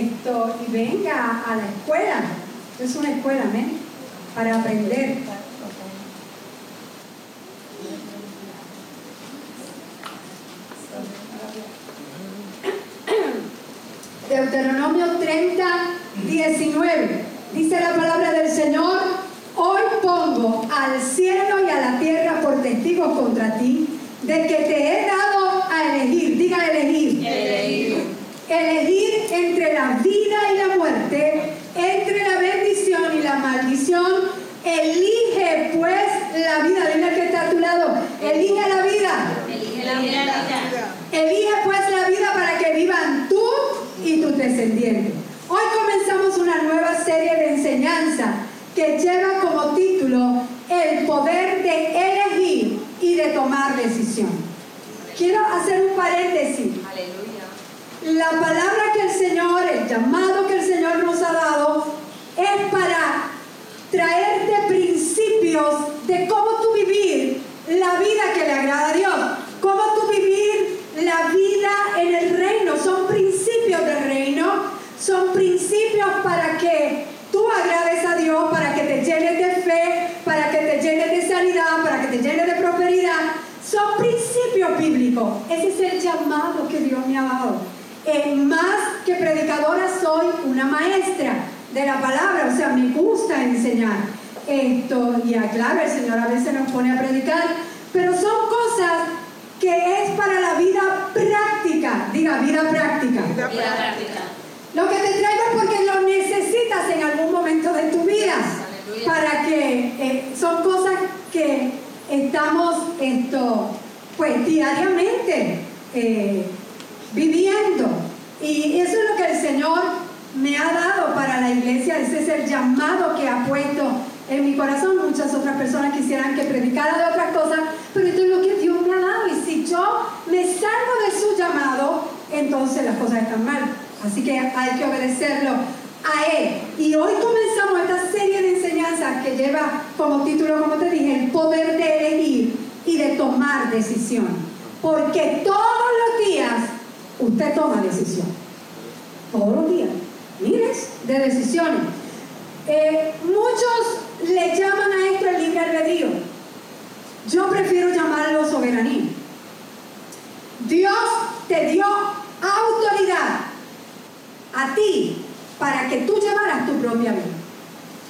esto, y venga a la escuela. Es una escuela, amén, para aprender. Deuteronomio 30, 19. Dice la palabra del Señor, hoy pongo al cielo y a la tierra por testigos contra ti, de que te he dado a elegir, diga elegir, Elegir. Elegir entre la vida y la muerte, entre la bendición y la maldición. Elige pues la vida, dile que está a tu lado, elige la vida. Elige la vida. Elige pues la vida para que vivan tú y tus descendientes. Hoy comenzamos una nueva serie de enseñanza que lleva como título El poder de elegir y de tomar decisión. Quiero hacer un paréntesis. Aleluya. La palabra que el Señor, el llamado que el Señor nos ha dado, es para traerte principios de cómo tú vivir la vida que le agrada a Dios, cómo tú vivir la vida en el reino. Son principios del reino, son principios para que tú agrades a Dios, para que te llenes de fe, para que te llenes de sanidad, para que te llenes de prosperidad. Son principios bíblicos. Ese es el llamado que Dios me ha dado. Eh, más que predicadora soy una maestra de la palabra, o sea, me gusta enseñar esto. Y ah, claro, el Señor a veces nos pone a predicar, pero son cosas que es para la vida práctica. Diga, vida práctica. Vida práctica. Lo que te traigo es porque lo necesitas en algún momento de tu vida. Aleluya. Para que eh, son cosas que estamos esto, pues diariamente eh, viviendo. Y eso es lo que el Señor me ha dado para la iglesia. Ese es el llamado que ha puesto en mi corazón. Muchas otras personas quisieran que predicara de otras cosas, pero esto es lo que Dios me ha dado. Y si yo me salgo de su llamado, entonces las cosas están mal. Así que hay que obedecerlo a Él. Y hoy comenzamos esta serie de enseñanzas que lleva como título, como te dije, el poder de elegir y de tomar decisión. Porque todos los días usted toma decisión. Todos los días. Miles de decisiones. Eh, muchos le llaman a esto el libre albedrío. Yo prefiero llamarlo soberanía. Dios te dio autoridad a ti para que tú llevaras tu propia vida.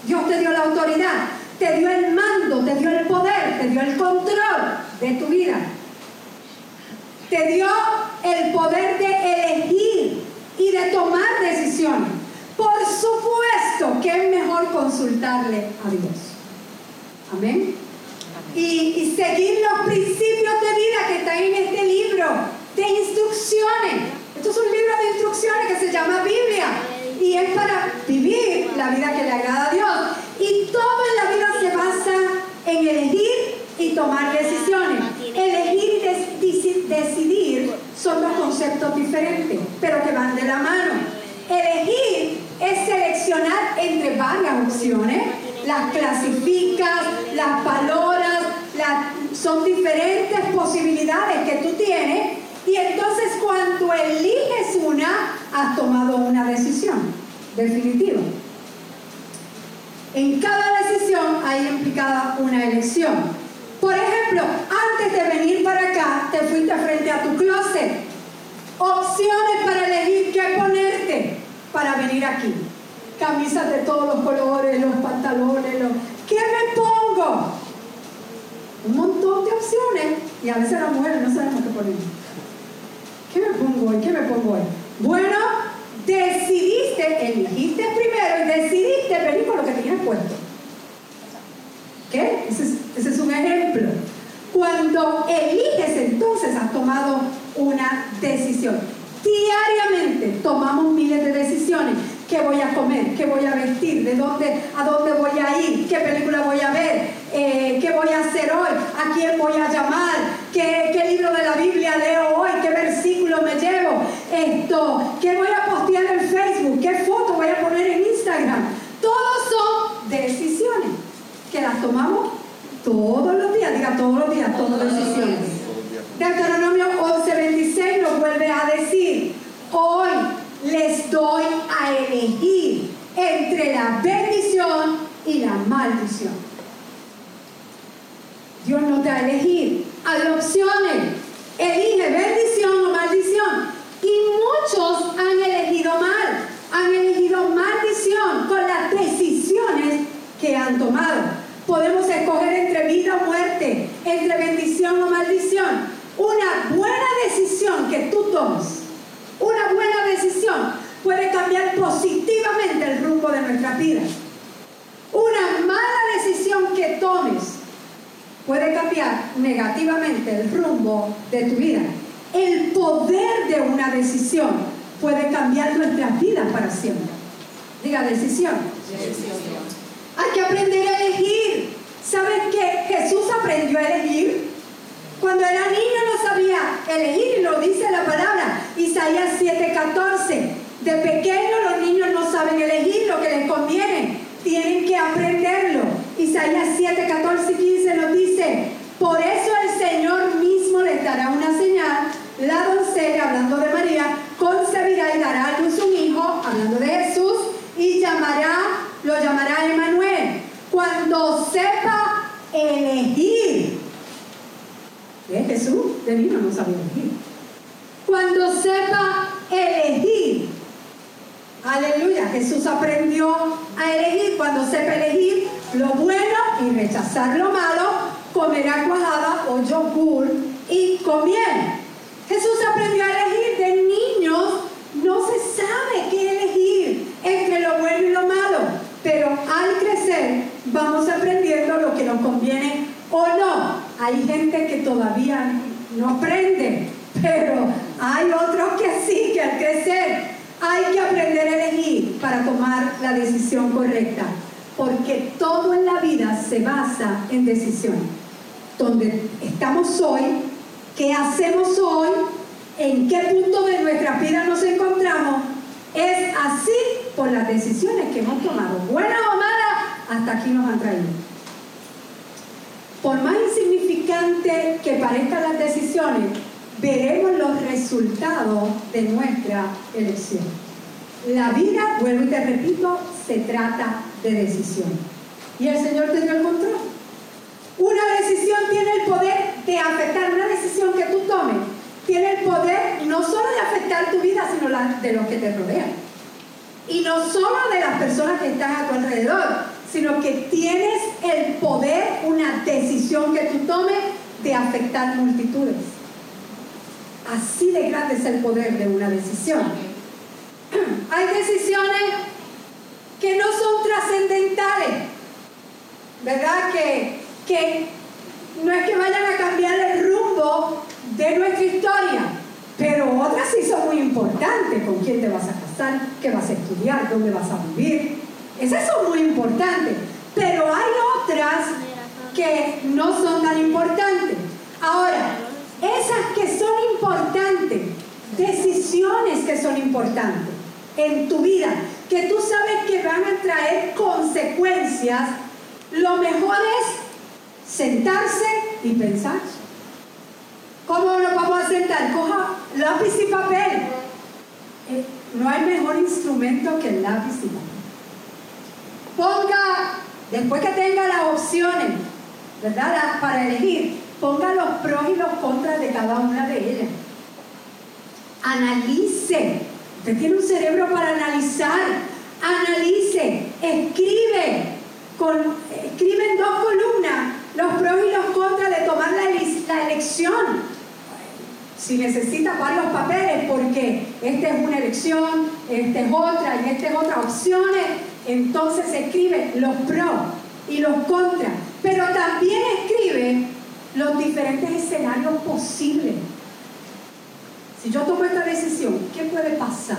Dios te dio la autoridad, te dio el mando, te dio el poder, te dio el control de tu vida. Te dio el poder de elegir y de tomar decisiones. Por supuesto que es mejor consultarle a Dios. Amén. Y, y seguir los principios de vida que están en este libro de instrucciones. Esto es un libro de instrucciones que se llama Biblia y es para vivir la vida que le agrada a Dios. Y todo en la vida se basa en elegir y tomar decisiones. Elegir y des- deci- decidir son dos diferentes, pero que van de la mano. Elegir es seleccionar entre varias opciones, las clasificas, las valoras, son diferentes posibilidades que tú tienes y entonces cuando eliges una, has tomado una decisión definitiva. En cada decisión hay implicada una elección. Por ejemplo, antes de venir para acá, te fuiste frente a tu closet. Opciones para elegir qué ponerte para venir aquí. Camisas de todos los colores, los pantalones, los... ¿qué me pongo? Un montón de opciones y a veces las mujeres no sabemos qué poner. ¿Qué me pongo hoy? ¿Qué me pongo hoy? Bueno, decidiste, elegiste primero y decidiste venir con lo que tenías puesto. ¿Qué? Ese es, ese es un ejemplo. Cuando eliges, entonces has tomado una decisión. Diariamente tomamos miles de decisiones. ¿Qué voy a comer? ¿Qué voy a vestir? ¿De dónde, a dónde voy a ir? ¿Qué película voy a ver? Eh, ¿Qué voy a hacer hoy? ¿A quién voy a llamar? ¿Qué, qué libro de la Biblia leo hoy, qué versículo me llevo, esto, qué voy a postear en Facebook, qué foto voy a poner en Instagram. Todos son decisiones que las tomamos todos los días, diga todos los días, todas decisiones. Deuteronomio 11:26 decir, hoy les doy a elegir entre la bendición y la maldición. Dios nos da a elegir. Hay opciones. Elige bendición o maldición. Y muchos han elegido mal. Han elegido maldición con las decisiones que han tomado. Podemos escoger entre vida o muerte, entre bendición o maldición. Una buena decisión que tú tomes, una buena decisión puede cambiar positivamente el rumbo de nuestra vida. Una mala decisión que tomes puede cambiar negativamente el rumbo de tu vida. El poder de una decisión puede cambiar nuestras vidas para siempre. Diga decisión. Hay que aprender a elegir. ¿Sabes qué? Jesús aprendió a elegir. Cuando era niño no sabía elegir, y lo dice la palabra, Isaías 7:14. De pequeño los niños no saben elegir lo que les conviene, tienen que aprenderlo. Isaías 7, 14 y 15 nos dice, por eso el Señor mismo les dará una señal, la doncella, hablando de María, concebirá y dará a luz un hijo, hablando de Jesús, y llamará, lo llamará Emanuel, cuando sepa elegir. ¿Eh, Jesús de no sabía elegir. Cuando sepa elegir. Aleluya, Jesús aprendió a elegir. Cuando sepa elegir, lo bueno y rechazar lo malo, comerá cuajada o yogur y con miel. Jesús aprendió a elegir de niños, no se sabe qué elegir entre lo bueno y lo malo, pero al crecer vamos aprendiendo lo que nos conviene o no. Hay gente que todavía no aprende, pero hay otros que sí, que al crecer hay que aprender a elegir para tomar la decisión correcta porque todo en la vida se basa en decisiones. Donde estamos hoy, qué hacemos hoy, en qué punto de nuestra vida nos encontramos, es así por las decisiones que hemos tomado, buenas o malas, hasta aquí nos han traído. Por más insignificante que parezcan las decisiones, veremos los resultados de nuestra elección. La vida, vuelvo y te repito, se trata de decisión. Y el Señor te dio el control. Una decisión tiene el poder de afectar, una decisión que tú tomes, tiene el poder no solo de afectar tu vida, sino la de los que te rodean. Y no solo de las personas que están a tu alrededor, sino que tienes el poder, una decisión que tú tomes de afectar multitudes. Así de grande es el poder de una decisión. Hay decisiones que no son trascendentales, ¿verdad? Que, que no es que vayan a cambiar el rumbo de nuestra historia, pero otras sí son muy importantes, con quién te vas a casar, qué vas a estudiar, dónde vas a vivir, esas son muy importantes, pero hay otras que no son tan importantes. Ahora, esas que son importantes, decisiones que son importantes en tu vida, que tú sabes que van a traer consecuencias, lo mejor es sentarse y pensar. ¿Cómo nos vamos a sentar? Coja lápiz y papel. Eh, no hay mejor instrumento que el lápiz y papel. Ponga, después que tenga las opciones, ¿verdad? Para elegir, ponga los pros y los contras de cada una de ellas. Analice. Usted tiene un cerebro para analizar. Analice, escribe, con, escribe en dos columnas los pros y los contras de tomar la, elección. Si necesita varios papeles, porque esta es una elección, esta es otra y esta es otra opciones, entonces escribe los pros y los contras, pero también escribe los diferentes escenarios posibles. Si yo tomo esta decisión, ¿qué puede pasar?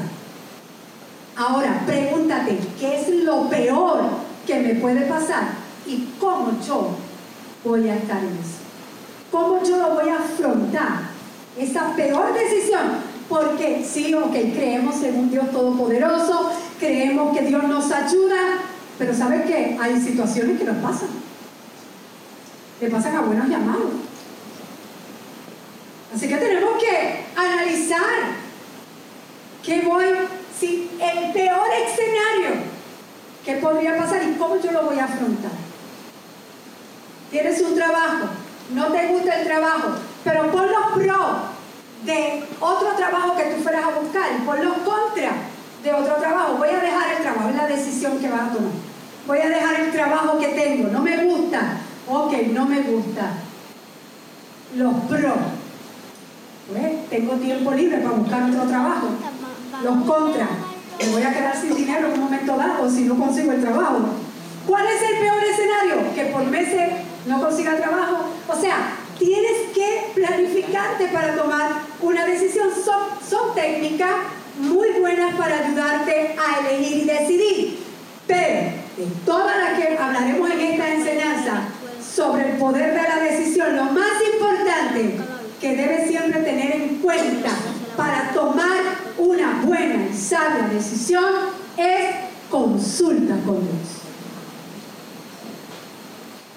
Ahora, pregúntate, ¿qué es lo peor que me puede pasar? ¿Y cómo yo voy a estar en eso? ¿Cómo yo lo voy a afrontar esa peor decisión, porque sí, ok, creemos en un Dios todopoderoso, creemos que Dios nos ayuda, pero ¿sabes qué? Hay situaciones que nos pasan. Le pasan a buenos llamados. Así que tenemos que analizar qué voy, si el peor escenario que podría pasar y cómo yo lo voy a afrontar. Tienes un trabajo, no te gusta el trabajo, pero pon los pros de otro trabajo que tú fueras a buscar, pon los contras de otro trabajo. Voy a dejar el trabajo, es la decisión que vas a tomar. Voy a dejar el trabajo que tengo, no me gusta. Ok, no me gusta. Los pros. Pues tengo tiempo libre para buscar otro trabajo. Los contras. Me voy a quedar sin dinero en un momento dado si no consigo el trabajo. ¿Cuál es el peor escenario? Que por meses no consiga trabajo. O sea, tienes que planificarte para tomar una decisión. Son, son técnicas muy buenas para ayudarte a elegir y decidir. Pero de todas las que hablaremos en esta enseñanza sobre el poder de la decisión, lo más importante que debes siempre tener en cuenta para tomar una buena y sabia decisión es consulta con Dios.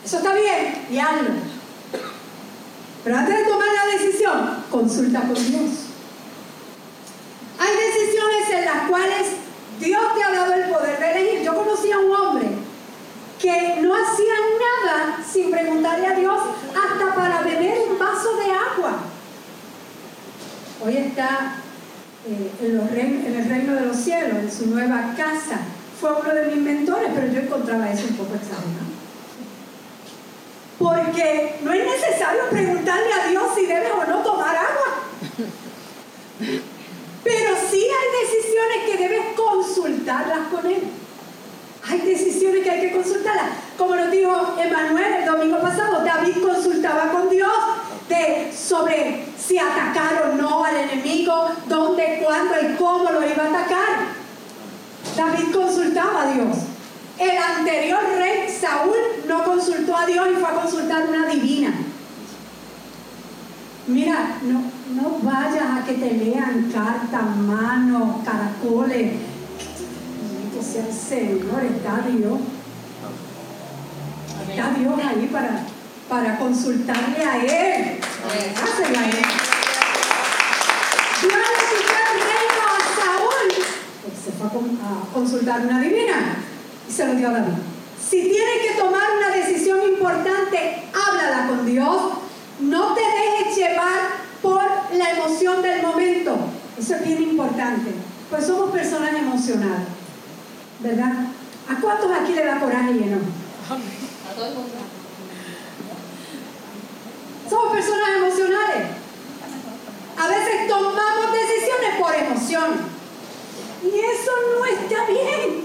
Eso está bien y hazlo. Pero antes de tomar la decisión, consulta con Dios. Hay decisiones en las cuales Dios te ha dado el poder de elegir. Yo conocí a un hombre que no hacía nada sin preguntarle a Dios hasta para beber un vaso de agua. Hoy está eh, en, en, el reino de los cielos, en su nueva casa. Fue uno de mis mentores, pero yo encontraba eso un poco exagerado. Porque no es necesario preguntarle a Dios si debe o no tomar agua. Pero sí hay decisiones que debes consultarlas con Él. Hay decisiones que hay que consultarlas. Como nos dijo Emanuel el domingo pasado, David consultaba con Dios de, sobre si atacar o no al enemigo, dónde, cuándo y cómo lo iba a atacar. David consultaba a Dios. El anterior rey Saúl no consultó a Dios y fue a consultar una divina. Mira, no, no vayas a que te lean cartas, manos, caracoles. Sea el Señor, está Dios. Está Dios ahí para, para consultarle a Él. Hácelo a Él. Dios el reino a Saúl. Se fue a consultar una divina y se lo dio a David. Si tienes que tomar una decisión importante, háblala con Dios. No te dejes llevar por la emoción del momento. Eso es bien importante. Pues somos personas emocionales. ¿Verdad? ¿A cuántos aquí le da coraje y enojo? A todo el mundo. Somos personas emocionales. A veces tomamos decisiones por emoción. Y eso no está bien.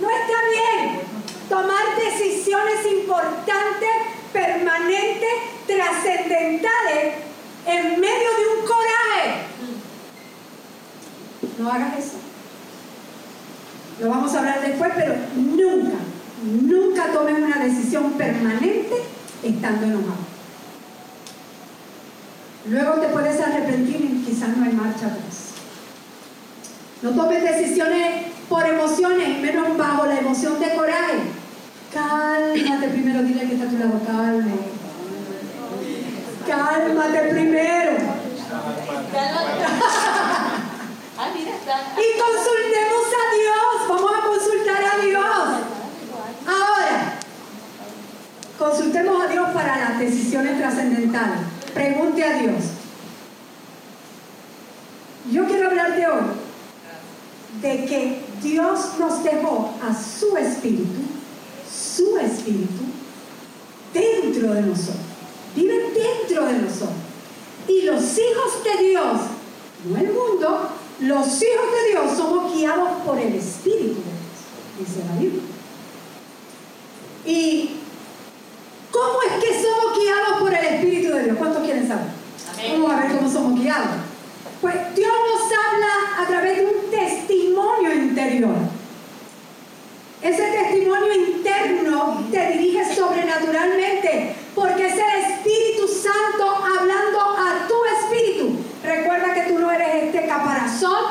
No está bien. Tomar decisiones importantes, permanentes, trascendentales en medio de un coraje. No hagas eso. Lo vamos a hablar después, pero nunca, nunca tomes una decisión permanente estando enojado. Luego te puedes arrepentir y quizás no hay marcha atrás. No tomes decisiones por emociones, menos bajo la emoción de coraje. Cálmate primero, dile que está a tu lado, calma. Cálmate primero. Ah, mira, está. Y consultemos a Dios. Vamos a consultar a Dios. Ahora, consultemos a Dios para las decisiones trascendentales. Pregunte a Dios. Yo quiero hablarte hoy de que Dios nos dejó a su espíritu, su espíritu, dentro de nosotros. Vive dentro de nosotros. Y los hijos de Dios, no el mundo, los hijos de Dios somos guiados por el Espíritu de Dios, dice la Biblia. ¿Y cómo es que Vamos a ver cómo somos guiados. Pues Dios nos habla a través de un testimonio interior. Ese testimonio interno te dirige sobrenaturalmente porque es el Espíritu Santo hablando a tu espíritu. Recuerda que tú no eres este caparazón,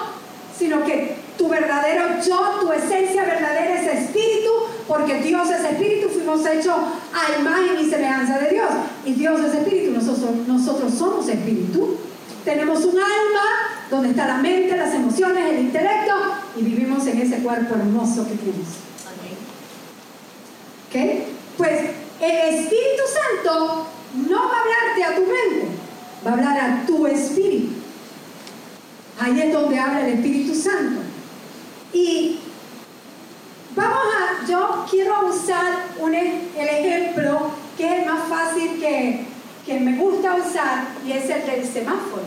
sino que tu verdadero yo, tu esencia verdadera es espíritu, porque Dios es espíritu, fuimos hechos a imagen y semejanza de Dios. Y Dios es espíritu, nosotros, nosotros somos espíritu. Tenemos un alma donde está la mente, las emociones, el intelecto, y vivimos en ese cuerpo hermoso que tenemos. ¿Ok? Pues el Espíritu Santo no va a hablarte a tu mente, va a hablar a tu espíritu. Ahí es donde habla el Espíritu Santo. Y vamos a, yo quiero usar un, e- el ejemplo que es más fácil que, me gusta usar y es el del semáforo.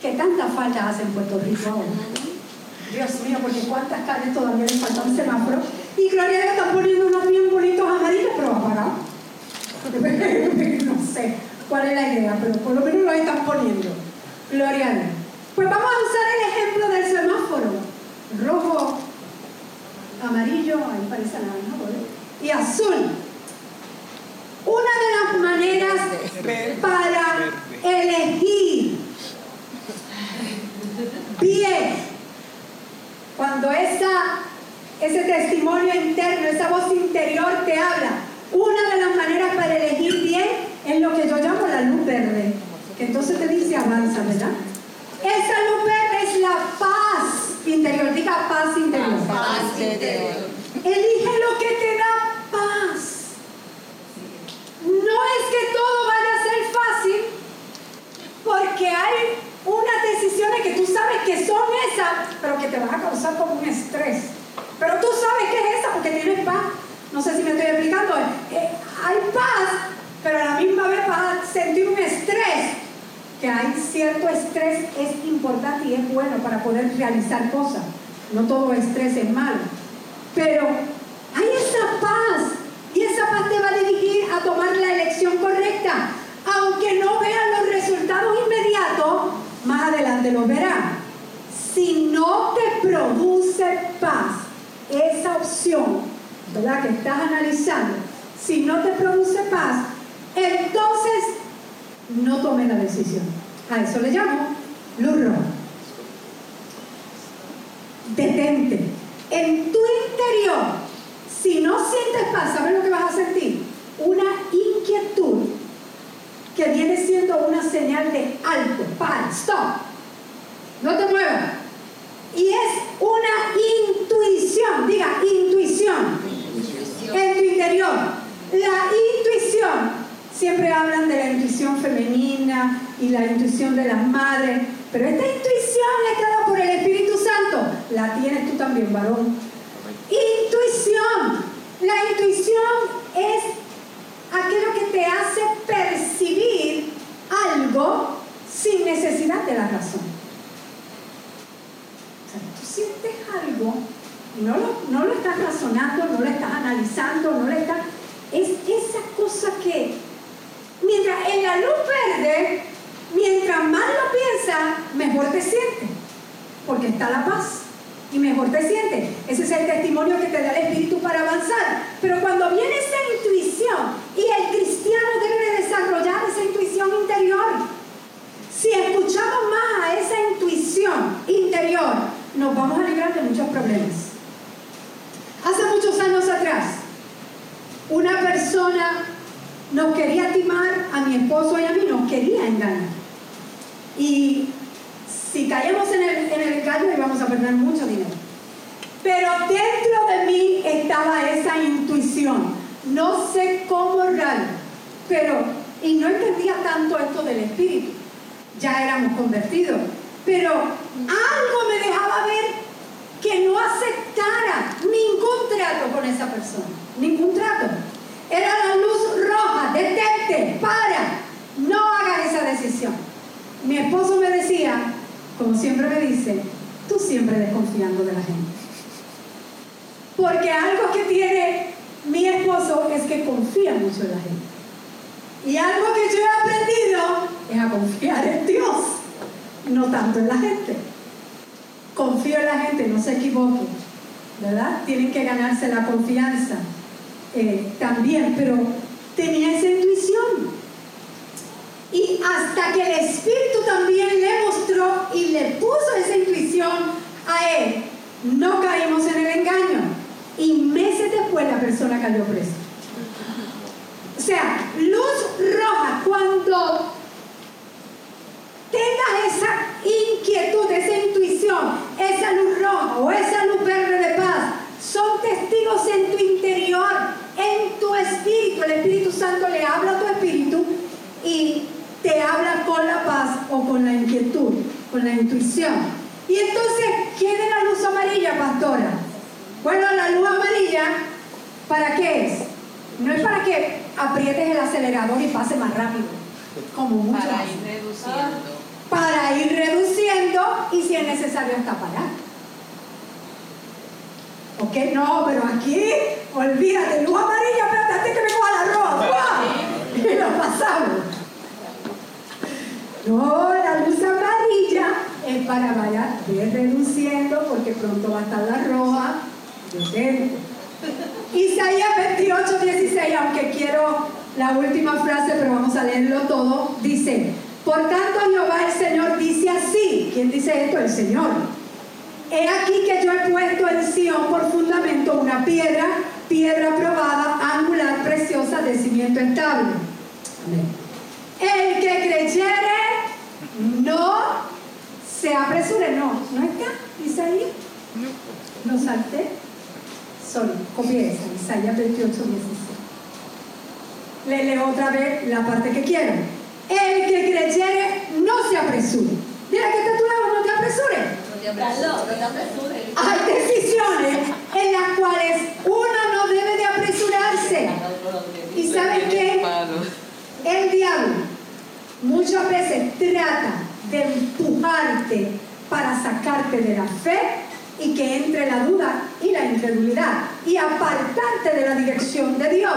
Que tanta falta hace en Puerto Rico ahora. Dios mío, porque cuántas calles todavía le faltan semáforos. Y Gloria le están poniendo unos bien bonitos amarillos, pero apagados. no sé cuál es la idea, pero por lo menos lo están poniendo. Gloria. Pues vamos a usar el ejemplo del semáforo. Rojo, amarillo, ahí parece naranja, ¿vale? y azul. Una de las maneras para elegir bien cuando esa, ese testimonio interno, esa voz interior te habla, una de las maneras para elegir bien es lo que yo llamo la luz verde, que entonces te dice avanza, ¿verdad? Esa luz verde es la paz interior, diga paz interior. Paz interior. Elige lo que te da paz. No es que todo vaya a ser fácil, porque hay unas decisiones que tú sabes que son esas, pero que te van a causar como un estrés. Pero tú sabes que es esa porque tienes paz. No sé si me estoy explicando. Eh, hay paz, pero a la misma vez vas a sentir un estrés. Que hay cierto estrés es importante y es bueno para poder realizar cosas. No todo estrés es malo. Pero hay esa paz y esa paz te va a dirigir a tomar la elección correcta. Aunque no vean los resultados inmediatos, más adelante los verán. Si no te produce paz, esa opción, ¿verdad? Que estás analizando, si no te produce paz, entonces no tome la decisión. A eso le llamo luz roja. Detente. En tu interior, si no sientes paz, ¿sabes lo que vas a sentir? Una inquietud que viene siendo una señal de alto, para, stop. No te muevas. Y es una intuición, diga intuición, en tu interior. La intuición, siempre hablan de la intuición femenina y la intuición de las madres, pero esta intuición es dada por el Espíritu Santo. La tienes tú también, varón. Intuición. La intuición es aquello que te hace percibir algo sin necesidad de la razón. O sea, tú sientes algo y no lo, no lo estás razonando, no lo estás analizando, no lo estás... Es esa cosa que, mientras en la luz verde, mientras más lo piensas, mejor te sientes, porque está la paz y mejor te sientes. Ese es el testimonio que te da el Espíritu para avanzar. Pero cuando viene esa intuición, y el cristiano debe de desarrollar esa intuición interior, si escuchamos más a esa intuición interior, nos vamos a librar de muchos problemas. Hace muchos años atrás, una persona nos quería timar a mi esposo y a mí, nos quería engañar. Y si caíamos en el, en el engaño íbamos a perder mucho dinero. Pero dentro de mí estaba esa intuición. No sé cómo raro, pero, y no entendía tanto esto del espíritu. Ya éramos convertidos. Pero algo me dejaba ver que no aceptara ningún trato con esa persona. Ningún trato. Era la luz roja, detente, para, no hagas esa decisión. Mi esposo me decía, como siempre me dice, tú siempre desconfiando de la gente. Porque algo que tiene mi esposo es que confía mucho en la gente. Y algo que yo he aprendido es a confiar en Dios, no tanto en la gente. Confío en la gente, no se equivoquen, ¿verdad? Tienen que ganarse la confianza eh, también, pero tenía esa intuición. Y hasta que el Espíritu también le mostró y le puso esa intuición a él, no caímos en el engaño. Y meses después la persona cayó presa. O sea, luz roja, cuando tengas esa inquietud, esa intuición, esa luz roja o esa luz verde de paz, son testigos en tu interior, en tu espíritu. El Espíritu Santo le habla a tu espíritu y habla con la paz o con la inquietud, con la intuición. Y entonces, ¿quién es la luz amarilla, pastora? Bueno, la luz amarilla, ¿para qué es? No es para que aprietes el acelerador y pase más rápido, como muchos Para ir reduciendo. Para ir reduciendo y si es necesario hasta parar. ¿Ok? No, pero aquí, olvídate, luz amarilla, espérate, antes que me coja la ropa. ¡guau! Y lo pasamos. No, la luz amarilla es para vaya ir reduciendo porque pronto va a estar la roja. Detente. Isaías 28, 16, aunque quiero la última frase, pero vamos a leerlo todo, dice, por tanto Jehová el Señor dice así, ¿quién dice esto? El Señor. He aquí que yo he puesto en Sion por fundamento una piedra, piedra probada, angular, preciosa, de cimiento estable. El que creyere, no se apresure, no, ¿no está? Isaías. No salté. Solo, copié esa, Isaías 28, 16. Le leo otra vez la parte que quiero. El que creyere, no se apresure. Mira que está a tu lado, no te apresures. No te apresures. No te apresures. Hay decisiones en las cuales uno no debe de apresurarse. ¿Y saben qué? El diablo muchas veces trata de empujarte para sacarte de la fe y que entre la duda y la incredulidad y apartarte de la dirección de Dios.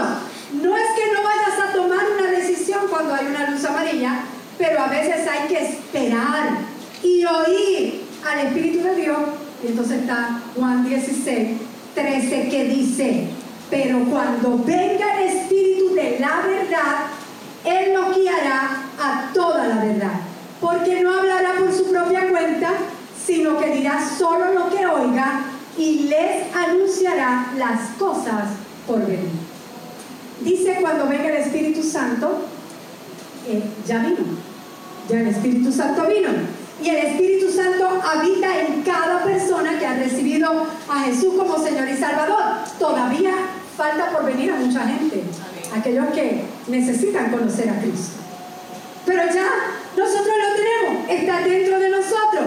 No es que no vayas a tomar una decisión cuando hay una luz amarilla, pero a veces hay que esperar y oír al Espíritu de Dios. Y entonces está Juan 16, 13 que dice, pero cuando venga el Espíritu de la verdad, Él nos guiará a toda la verdad, porque no hablará por su propia cuenta, sino que dirá solo lo que oiga y les anunciará las cosas por venir. Dice cuando venga el Espíritu Santo, eh, ya vino, ya el Espíritu Santo vino. Y el Espíritu Santo habita en cada persona que ha recibido a Jesús como Señor y Salvador. Todavía falta por venir a mucha gente, aquellos que necesitan conocer a Cristo. Pero ya nosotros lo tenemos, está dentro de nosotros.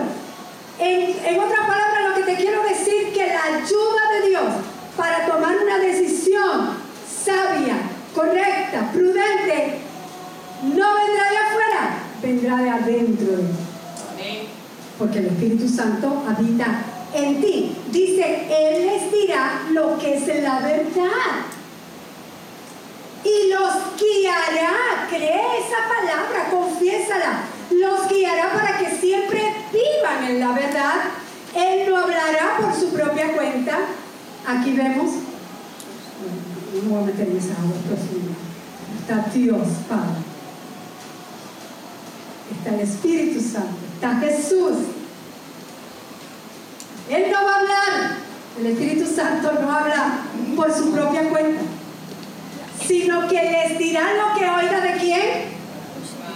En, en otras palabras, lo que te quiero decir que la ayuda de Dios para tomar una decisión sabia, correcta, prudente, no vendrá de afuera, vendrá de adentro de ti. Porque el Espíritu Santo habita en ti. Dice, Él les dirá lo que es la verdad. Y los guiará, cree esa palabra, confiésala. Los guiará para que siempre vivan en la verdad. Él no hablará por su propia cuenta. Aquí vemos, no voy a meter en esa agua. Está Dios Padre. Está el Espíritu Santo. Está Jesús. Él no va a hablar. El Espíritu Santo no habla por su propia cuenta sino que les dirá lo que oiga de quién?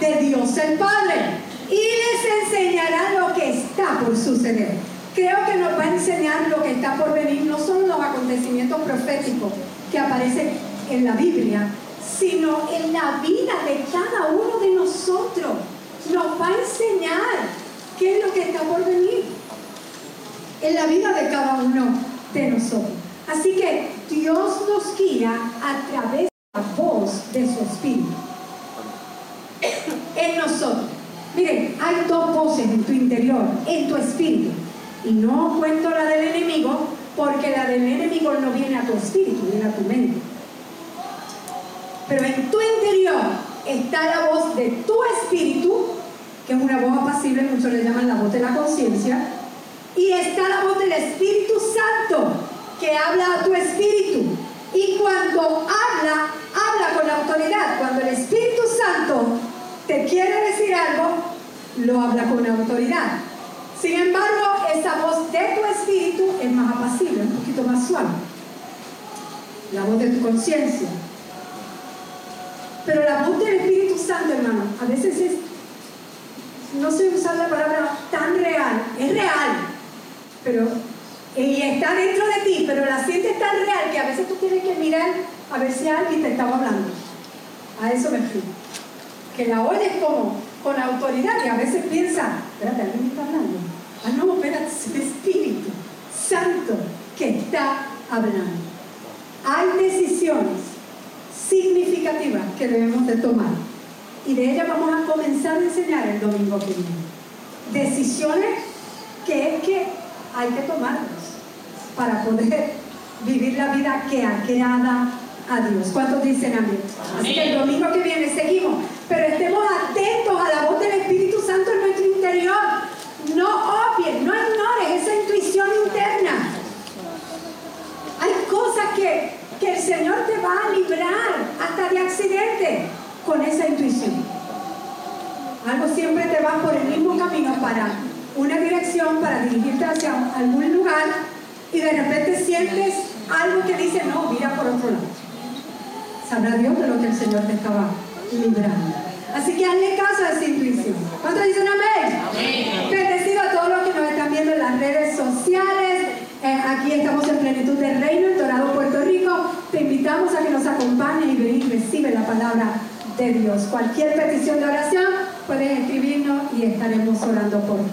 De Dios el Padre. Y les enseñará lo que está por suceder. Creo que nos va a enseñar lo que está por venir, no solo los acontecimientos proféticos que aparecen en la Biblia, sino en la vida de cada uno de nosotros. Nos va a enseñar qué es lo que está por venir en la vida de cada uno de nosotros. Así que Dios nos guía a través de su Espíritu en nosotros. Miren, hay dos voces en tu interior, en tu espíritu. Y no cuento la del enemigo, porque la del enemigo no viene a tu espíritu, viene a tu mente. Pero en tu interior está la voz de tu espíritu, que es una voz apacible, muchos le llaman la voz de la conciencia, y está la voz del Espíritu Santo, que habla a tu espíritu. Y cuando habla, habla con autoridad. Cuando el Espíritu Santo te quiere decir algo, lo habla con autoridad. Sin embargo, esa voz de tu espíritu es más apacible, un poquito más suave. La voz de tu conciencia. Pero la voz del Espíritu Santo, hermano, a veces es, no sé usar la palabra tan real, es real, pero y está dentro de ti, pero la sientes tan real que a veces tú tienes que mirar a ver si alguien te estaba hablando. A eso me refiero. Que la oyes como con autoridad y a veces piensa, espérate, alguien me está hablando. Ah, no, espérate, es el Espíritu Santo que está hablando. Hay decisiones significativas que debemos de tomar. Y de ellas vamos a comenzar a enseñar el domingo que viene. Decisiones que es que hay que tomarlas para poder vivir la vida que agrada a Dios. ¿Cuántos dicen amén? Así que el domingo que viene cada oportunidade